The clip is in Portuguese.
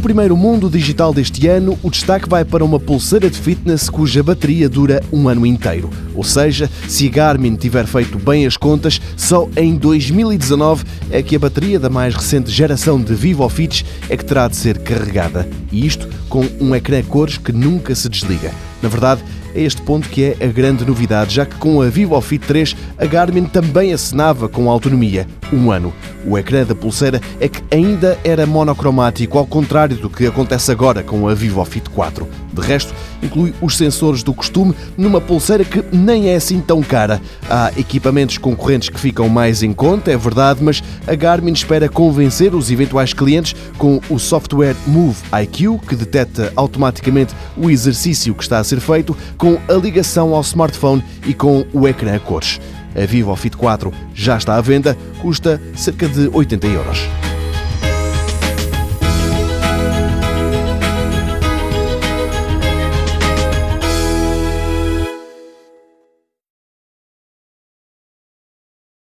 primeiro mundo digital deste ano, o destaque vai para uma pulseira de fitness cuja bateria dura um ano inteiro. Ou seja, se a Garmin tiver feito bem as contas, só em 2019 é que a bateria da mais recente geração de VivoFits é que terá de ser carregada. E isto com um ecrã cores que nunca se desliga. Na verdade, é este ponto que é a grande novidade, já que com a Vivo Fit 3 a Garmin também acenava com autonomia, um ano. O ecrã da pulseira é que ainda era monocromático, ao contrário do que acontece agora com a Vivo Fit 4. De resto, inclui os sensores do costume numa pulseira que nem é assim tão cara. Há equipamentos concorrentes que ficam mais em conta, é verdade, mas a Garmin espera convencer os eventuais clientes com o software Move IQ, que detecta automaticamente o exercício que está a ser feito, com a ligação ao smartphone e com o ecrã a cores. A Vivo Fit 4 já está à venda, custa cerca de 80 euros.